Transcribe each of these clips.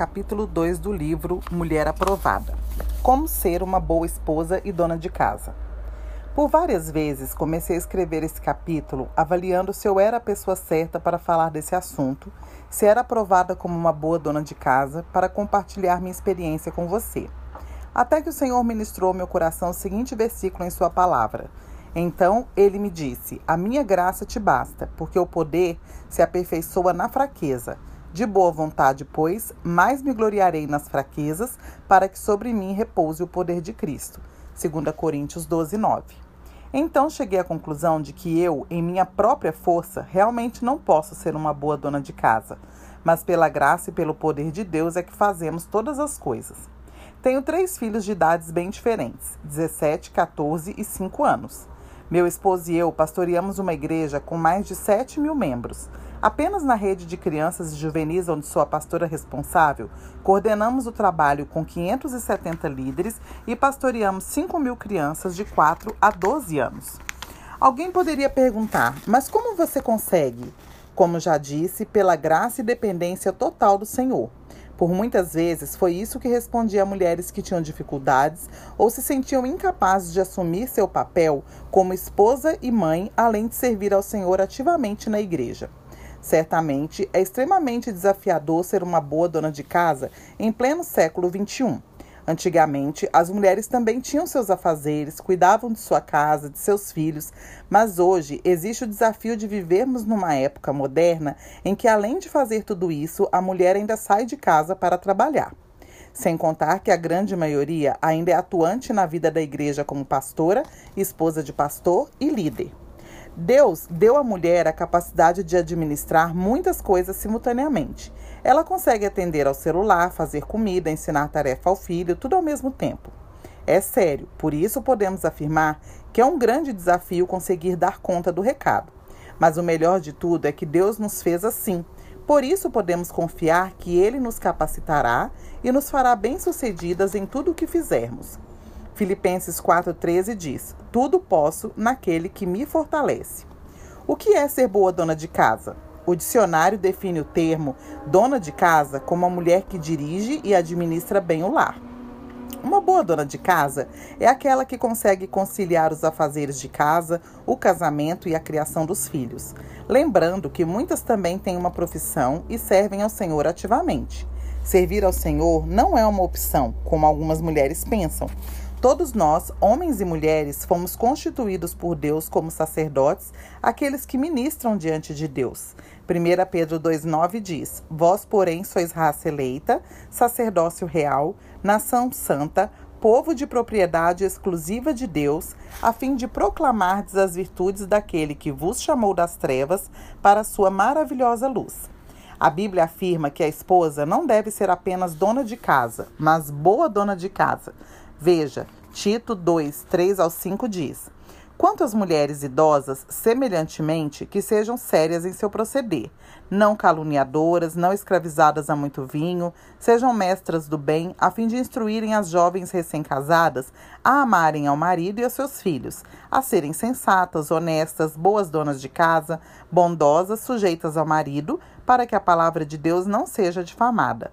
capítulo 2 do livro Mulher Aprovada. Como ser uma boa esposa e dona de casa. Por várias vezes comecei a escrever esse capítulo avaliando se eu era a pessoa certa para falar desse assunto, se era aprovada como uma boa dona de casa, para compartilhar minha experiência com você. Até que o Senhor ministrou meu coração o seguinte versículo em Sua palavra. Então ele me disse: A minha graça te basta, porque o poder se aperfeiçoa na fraqueza. De boa vontade, pois, mais me gloriarei nas fraquezas, para que sobre mim repouse o poder de Cristo. 2 Coríntios 12, 9. Então cheguei à conclusão de que eu, em minha própria força, realmente não posso ser uma boa dona de casa, mas pela graça e pelo poder de Deus é que fazemos todas as coisas. Tenho três filhos de idades bem diferentes, 17, 14 e 5 anos. Meu esposo e eu pastoreamos uma igreja com mais de 7 mil membros. Apenas na rede de crianças e juvenis, onde sou a pastora responsável, coordenamos o trabalho com 570 líderes e pastoreamos 5 mil crianças de 4 a 12 anos. Alguém poderia perguntar, mas como você consegue? Como já disse, pela graça e dependência total do Senhor. Por muitas vezes foi isso que respondia a mulheres que tinham dificuldades ou se sentiam incapazes de assumir seu papel como esposa e mãe, além de servir ao Senhor ativamente na igreja. Certamente é extremamente desafiador ser uma boa dona de casa em pleno século XXI. Antigamente, as mulheres também tinham seus afazeres, cuidavam de sua casa, de seus filhos, mas hoje existe o desafio de vivermos numa época moderna em que, além de fazer tudo isso, a mulher ainda sai de casa para trabalhar. Sem contar que a grande maioria ainda é atuante na vida da igreja como pastora, esposa de pastor e líder. Deus deu à mulher a capacidade de administrar muitas coisas simultaneamente. Ela consegue atender ao celular, fazer comida, ensinar tarefa ao filho, tudo ao mesmo tempo. É sério, por isso podemos afirmar que é um grande desafio conseguir dar conta do recado. Mas o melhor de tudo é que Deus nos fez assim. Por isso podemos confiar que Ele nos capacitará e nos fará bem-sucedidas em tudo o que fizermos. Filipenses 4,13 diz: Tudo posso naquele que me fortalece. O que é ser boa dona de casa? O dicionário define o termo dona de casa como a mulher que dirige e administra bem o lar. Uma boa dona de casa é aquela que consegue conciliar os afazeres de casa, o casamento e a criação dos filhos. Lembrando que muitas também têm uma profissão e servem ao Senhor ativamente. Servir ao Senhor não é uma opção, como algumas mulheres pensam. Todos nós, homens e mulheres, fomos constituídos por Deus como sacerdotes, aqueles que ministram diante de Deus. 1 Pedro 2,9 diz: Vós, porém, sois raça eleita, sacerdócio real, nação santa, povo de propriedade exclusiva de Deus, a fim de proclamardes as virtudes daquele que vos chamou das trevas para a sua maravilhosa luz. A Bíblia afirma que a esposa não deve ser apenas dona de casa, mas boa dona de casa Veja, Tito 2, 3 ao 5 diz: Quanto às mulheres idosas, semelhantemente, que sejam sérias em seu proceder, não caluniadoras, não escravizadas a muito vinho, sejam mestras do bem, a fim de instruírem as jovens recém-casadas a amarem ao marido e aos seus filhos, a serem sensatas, honestas, boas donas de casa, bondosas, sujeitas ao marido, para que a palavra de Deus não seja difamada.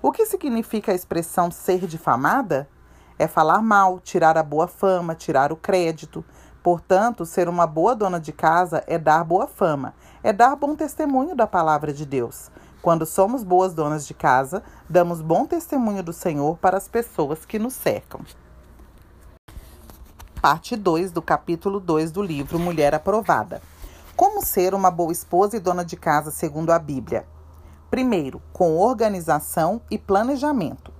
O que significa a expressão ser difamada? É falar mal, tirar a boa fama, tirar o crédito. Portanto, ser uma boa dona de casa é dar boa fama, é dar bom testemunho da palavra de Deus. Quando somos boas donas de casa, damos bom testemunho do Senhor para as pessoas que nos cercam. Parte 2 do capítulo 2 do livro Mulher Aprovada. Como ser uma boa esposa e dona de casa segundo a Bíblia? Primeiro, com organização e planejamento.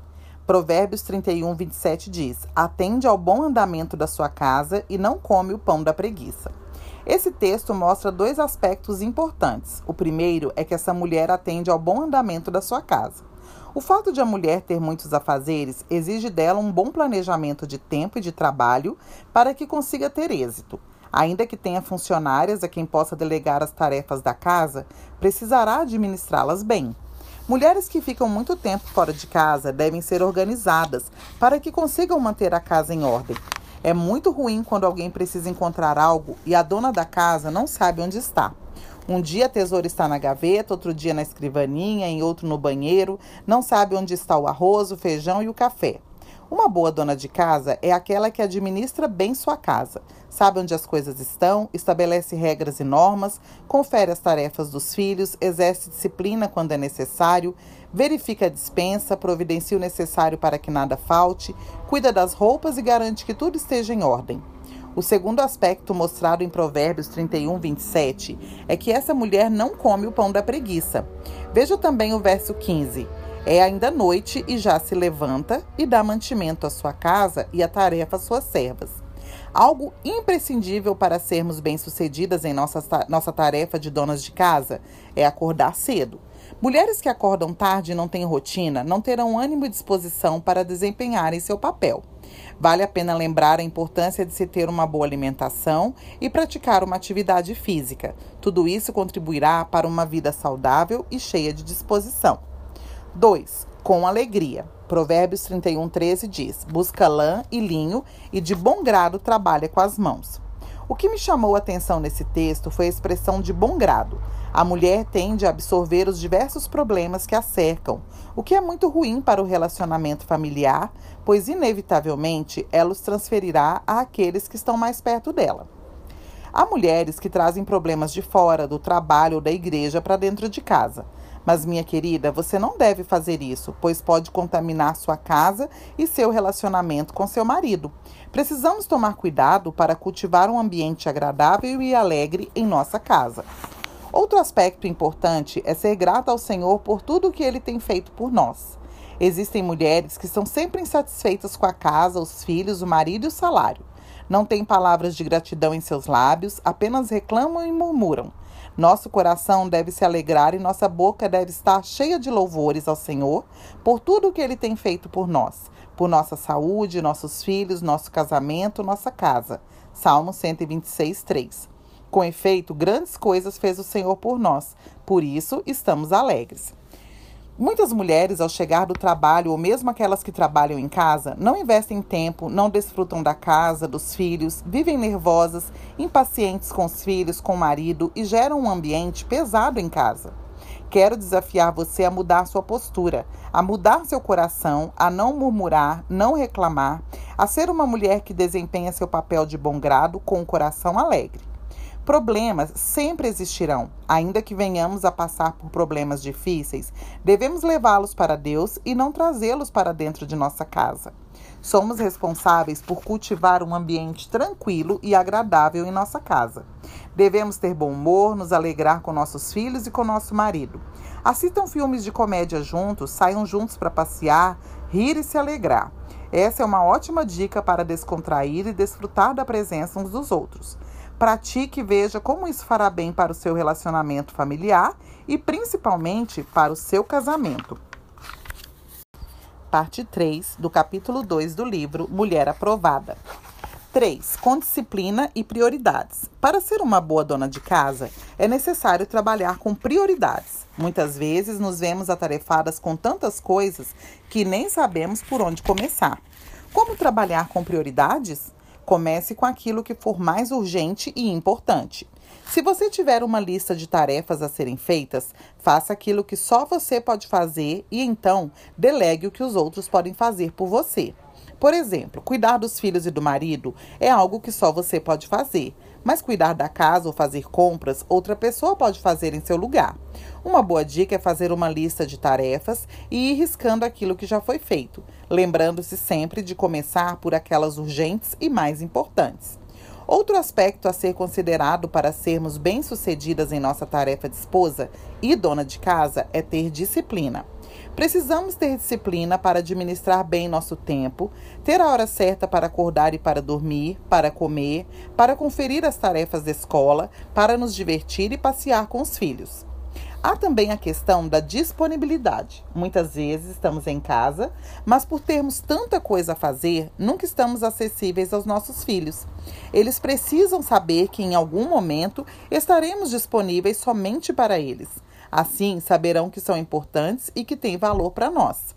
Provérbios 31, 27 diz: Atende ao bom andamento da sua casa e não come o pão da preguiça. Esse texto mostra dois aspectos importantes. O primeiro é que essa mulher atende ao bom andamento da sua casa. O fato de a mulher ter muitos afazeres exige dela um bom planejamento de tempo e de trabalho para que consiga ter êxito. Ainda que tenha funcionárias a quem possa delegar as tarefas da casa, precisará administrá-las bem. Mulheres que ficam muito tempo fora de casa devem ser organizadas para que consigam manter a casa em ordem. É muito ruim quando alguém precisa encontrar algo e a dona da casa não sabe onde está. Um dia a tesoura está na gaveta, outro dia na escrivaninha, em outro no banheiro, não sabe onde está o arroz, o feijão e o café. Uma boa dona de casa é aquela que administra bem sua casa, sabe onde as coisas estão, estabelece regras e normas, confere as tarefas dos filhos, exerce disciplina quando é necessário, verifica a dispensa, providencia o necessário para que nada falte, cuida das roupas e garante que tudo esteja em ordem. O segundo aspecto mostrado em Provérbios 31, 27 é que essa mulher não come o pão da preguiça. Veja também o verso 15. É ainda noite e já se levanta e dá mantimento à sua casa e a tarefa às suas servas. Algo imprescindível para sermos bem-sucedidas em nossa, nossa tarefa de donas de casa é acordar cedo. Mulheres que acordam tarde e não têm rotina não terão ânimo e disposição para desempenharem seu papel. Vale a pena lembrar a importância de se ter uma boa alimentação e praticar uma atividade física. Tudo isso contribuirá para uma vida saudável e cheia de disposição. 2. Com alegria. Provérbios 31, 13 diz: Busca lã e linho e de bom grado trabalha com as mãos. O que me chamou a atenção nesse texto foi a expressão de bom grado. A mulher tende a absorver os diversos problemas que a cercam, o que é muito ruim para o relacionamento familiar, pois inevitavelmente ela os transferirá àqueles que estão mais perto dela. Há mulheres que trazem problemas de fora, do trabalho ou da igreja para dentro de casa. Mas, minha querida, você não deve fazer isso, pois pode contaminar sua casa e seu relacionamento com seu marido. Precisamos tomar cuidado para cultivar um ambiente agradável e alegre em nossa casa. Outro aspecto importante é ser grata ao Senhor por tudo o que ele tem feito por nós. Existem mulheres que são sempre insatisfeitas com a casa, os filhos, o marido e o salário. Não têm palavras de gratidão em seus lábios, apenas reclamam e murmuram. Nosso coração deve se alegrar e nossa boca deve estar cheia de louvores ao Senhor por tudo o que ele tem feito por nós, por nossa saúde, nossos filhos, nosso casamento, nossa casa. Salmo 126, 3. Com efeito, grandes coisas fez o Senhor por nós, por isso estamos alegres. Muitas mulheres, ao chegar do trabalho, ou mesmo aquelas que trabalham em casa, não investem tempo, não desfrutam da casa, dos filhos, vivem nervosas, impacientes com os filhos, com o marido e geram um ambiente pesado em casa. Quero desafiar você a mudar sua postura, a mudar seu coração, a não murmurar, não reclamar, a ser uma mulher que desempenha seu papel de bom grado com o coração alegre. Problemas sempre existirão, ainda que venhamos a passar por problemas difíceis, devemos levá-los para Deus e não trazê-los para dentro de nossa casa. Somos responsáveis por cultivar um ambiente tranquilo e agradável em nossa casa. Devemos ter bom humor, nos alegrar com nossos filhos e com nosso marido. Assistam filmes de comédia juntos, saiam juntos para passear, rir e se alegrar. Essa é uma ótima dica para descontrair e desfrutar da presença uns dos outros. Pratique e veja como isso fará bem para o seu relacionamento familiar e principalmente para o seu casamento. Parte 3 do capítulo 2 do livro Mulher Aprovada. 3. Com disciplina e prioridades. Para ser uma boa dona de casa, é necessário trabalhar com prioridades. Muitas vezes nos vemos atarefadas com tantas coisas que nem sabemos por onde começar. Como trabalhar com prioridades? Comece com aquilo que for mais urgente e importante. Se você tiver uma lista de tarefas a serem feitas, faça aquilo que só você pode fazer e então delegue o que os outros podem fazer por você. Por exemplo, cuidar dos filhos e do marido é algo que só você pode fazer, mas cuidar da casa ou fazer compras, outra pessoa pode fazer em seu lugar. Uma boa dica é fazer uma lista de tarefas e ir riscando aquilo que já foi feito, lembrando-se sempre de começar por aquelas urgentes e mais importantes. Outro aspecto a ser considerado para sermos bem-sucedidas em nossa tarefa de esposa e dona de casa é ter disciplina. Precisamos ter disciplina para administrar bem nosso tempo, ter a hora certa para acordar e para dormir, para comer, para conferir as tarefas da escola, para nos divertir e passear com os filhos. Há também a questão da disponibilidade. Muitas vezes estamos em casa, mas por termos tanta coisa a fazer, nunca estamos acessíveis aos nossos filhos. Eles precisam saber que em algum momento estaremos disponíveis somente para eles. Assim, saberão que são importantes e que têm valor para nós.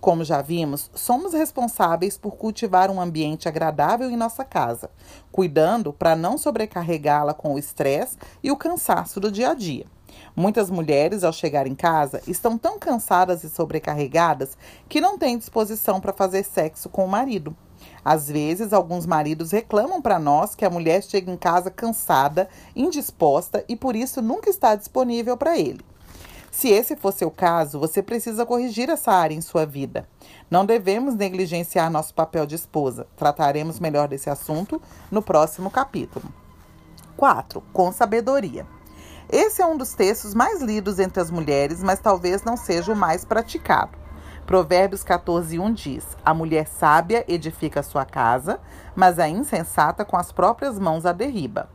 Como já vimos, somos responsáveis por cultivar um ambiente agradável em nossa casa, cuidando para não sobrecarregá-la com o estresse e o cansaço do dia a dia. Muitas mulheres, ao chegar em casa, estão tão cansadas e sobrecarregadas que não têm disposição para fazer sexo com o marido. Às vezes, alguns maridos reclamam para nós que a mulher chega em casa cansada, indisposta e por isso nunca está disponível para ele. Se esse for seu caso, você precisa corrigir essa área em sua vida. Não devemos negligenciar nosso papel de esposa. Trataremos melhor desse assunto no próximo capítulo. 4. Com sabedoria. Esse é um dos textos mais lidos entre as mulheres, mas talvez não seja o mais praticado. Provérbios 14, 1 diz: A mulher sábia edifica sua casa, mas a insensata com as próprias mãos a derriba.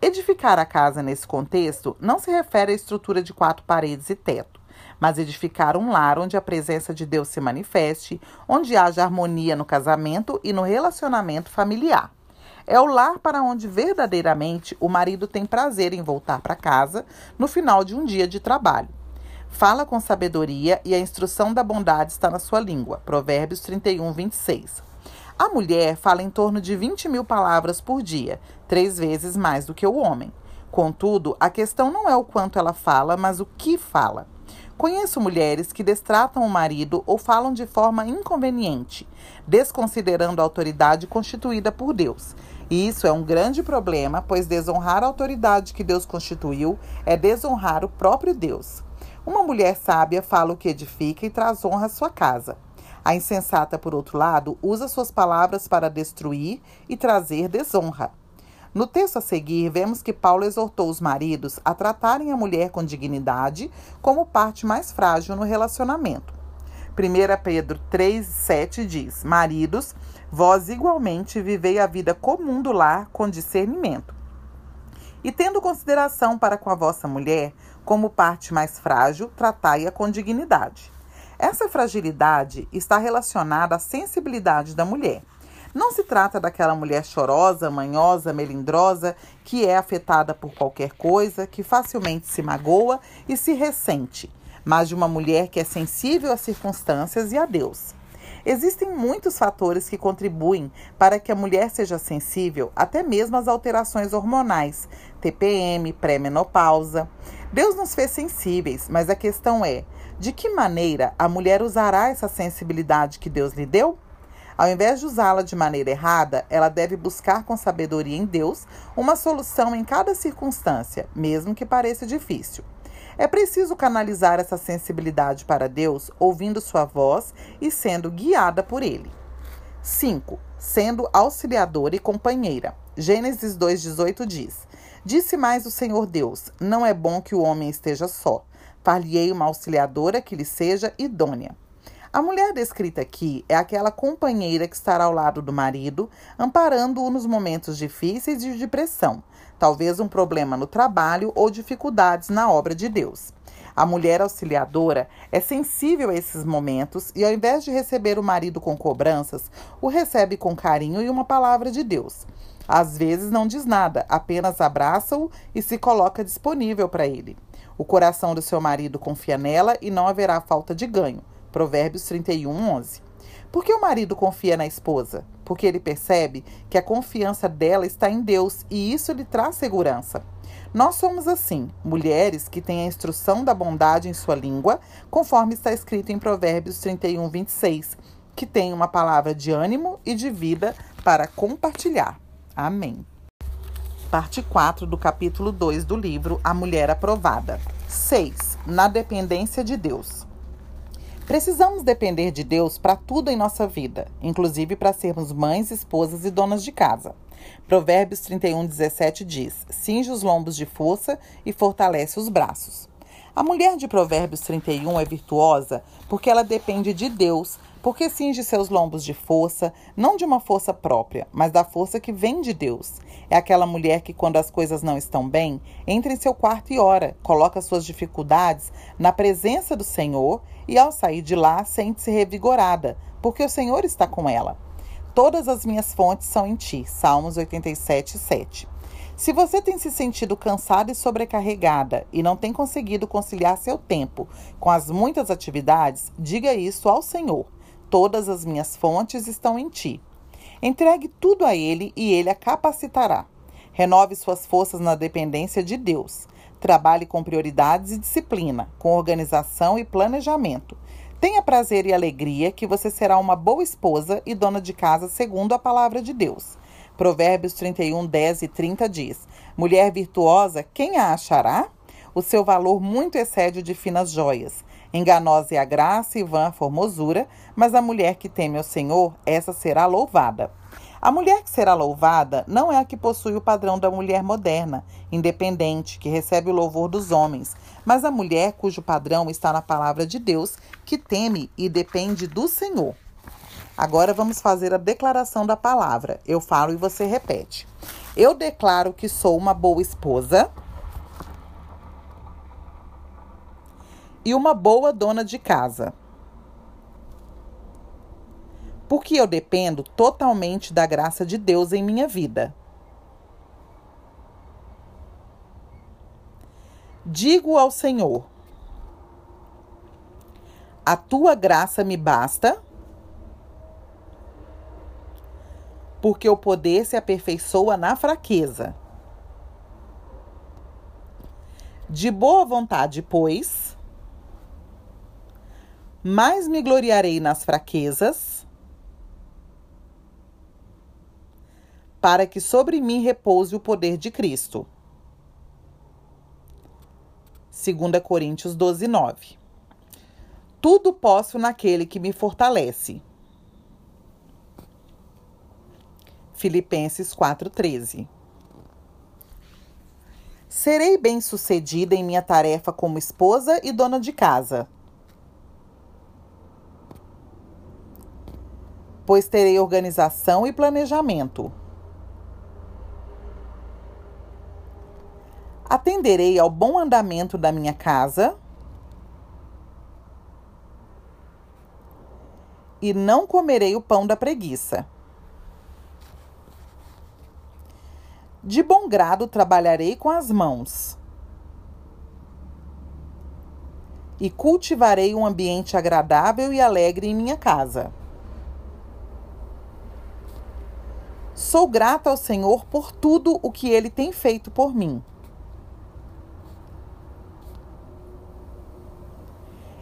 Edificar a casa nesse contexto não se refere à estrutura de quatro paredes e teto, mas edificar um lar onde a presença de Deus se manifeste, onde haja harmonia no casamento e no relacionamento familiar. É o lar para onde verdadeiramente o marido tem prazer em voltar para casa no final de um dia de trabalho. Fala com sabedoria e a instrução da bondade está na sua língua. Provérbios 31, 26. A mulher fala em torno de 20 mil palavras por dia, três vezes mais do que o homem. Contudo, a questão não é o quanto ela fala, mas o que fala. Conheço mulheres que destratam o marido ou falam de forma inconveniente, desconsiderando a autoridade constituída por Deus. E isso é um grande problema, pois desonrar a autoridade que Deus constituiu é desonrar o próprio Deus. Uma mulher sábia fala o que edifica e traz honra à sua casa. A insensata, por outro lado, usa suas palavras para destruir e trazer desonra. No texto a seguir, vemos que Paulo exortou os maridos a tratarem a mulher com dignidade como parte mais frágil no relacionamento. 1 Pedro 3,7 diz: Maridos, vós igualmente vivei a vida comum do lar com discernimento. E tendo consideração para com a vossa mulher, como parte mais frágil, tratai-a com dignidade. Essa fragilidade está relacionada à sensibilidade da mulher. Não se trata daquela mulher chorosa, manhosa, melindrosa, que é afetada por qualquer coisa, que facilmente se magoa e se ressente, mas de uma mulher que é sensível às circunstâncias e a Deus. Existem muitos fatores que contribuem para que a mulher seja sensível, até mesmo às alterações hormonais, TPM, pré-menopausa. Deus nos fez sensíveis, mas a questão é: de que maneira a mulher usará essa sensibilidade que Deus lhe deu? Ao invés de usá-la de maneira errada, ela deve buscar com sabedoria em Deus uma solução em cada circunstância, mesmo que pareça difícil. É preciso canalizar essa sensibilidade para Deus, ouvindo sua voz e sendo guiada por Ele. 5. Sendo auxiliadora e companheira. Gênesis 2,18 diz: Disse mais o Senhor Deus: Não é bom que o homem esteja só. Far-lhe-ei uma auxiliadora que lhe seja idônea. A mulher descrita aqui é aquela companheira que estará ao lado do marido, amparando-o nos momentos difíceis e de pressão, talvez um problema no trabalho ou dificuldades na obra de Deus. A mulher auxiliadora é sensível a esses momentos e, ao invés de receber o marido com cobranças, o recebe com carinho e uma palavra de Deus. Às vezes não diz nada, apenas abraça-o e se coloca disponível para ele. O coração do seu marido confia nela e não haverá falta de ganho. Provérbios 31, 11. Por que o marido confia na esposa? Porque ele percebe que a confiança dela está em Deus e isso lhe traz segurança. Nós somos assim, mulheres que têm a instrução da bondade em sua língua, conforme está escrito em Provérbios 31, 26, que tem uma palavra de ânimo e de vida para compartilhar. Amém parte 4 do capítulo 2 do livro A Mulher Aprovada. 6. Na dependência de Deus. Precisamos depender de Deus para tudo em nossa vida, inclusive para sermos mães, esposas e donas de casa. Provérbios 31, 17 diz: Cinge os lombos de força e fortalece os braços. A mulher de Provérbios 31 é virtuosa porque ela depende de Deus porque cinge seus lombos de força, não de uma força própria, mas da força que vem de Deus. É aquela mulher que, quando as coisas não estão bem, entra em seu quarto e ora, coloca suas dificuldades na presença do Senhor e, ao sair de lá, sente-se revigorada, porque o Senhor está com ela. Todas as minhas fontes são em ti. Salmos 87, 7. Se você tem se sentido cansada e sobrecarregada e não tem conseguido conciliar seu tempo com as muitas atividades, diga isso ao Senhor. Todas as minhas fontes estão em ti. Entregue tudo a Ele e Ele a capacitará. Renove suas forças na dependência de Deus. Trabalhe com prioridades e disciplina, com organização e planejamento. Tenha prazer e alegria que você será uma boa esposa e dona de casa segundo a palavra de Deus. Provérbios 31, 10 e 30 diz: Mulher virtuosa, quem a achará? O seu valor muito excede o de finas joias. Enganosa é a graça e vã a formosura, mas a mulher que teme ao Senhor, essa será louvada. A mulher que será louvada não é a que possui o padrão da mulher moderna, independente, que recebe o louvor dos homens, mas a mulher cujo padrão está na palavra de Deus, que teme e depende do Senhor. Agora vamos fazer a declaração da palavra. Eu falo e você repete. Eu declaro que sou uma boa esposa e uma boa dona de casa. Porque eu dependo totalmente da graça de Deus em minha vida. Digo ao Senhor: A tua graça me basta porque o poder se aperfeiçoa na fraqueza. De boa vontade, pois, mais me gloriarei nas fraquezas, para que sobre mim repouse o poder de Cristo. 2 Coríntios 12, 9. Tudo posso naquele que me fortalece. Filipenses 4:13. Serei bem-sucedida em minha tarefa como esposa e dona de casa. Pois terei organização e planejamento. Atenderei ao bom andamento da minha casa. E não comerei o pão da preguiça. De bom grado trabalharei com as mãos. E cultivarei um ambiente agradável e alegre em minha casa. Sou grata ao Senhor por tudo o que ele tem feito por mim.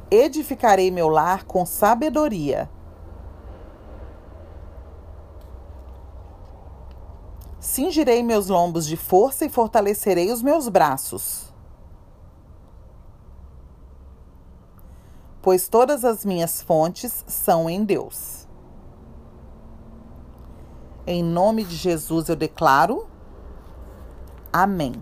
Edificarei meu lar com sabedoria Cingirei meus lombos de força e fortalecerei os meus braços. Pois todas as minhas fontes são em Deus. Em nome de Jesus eu declaro. Amém.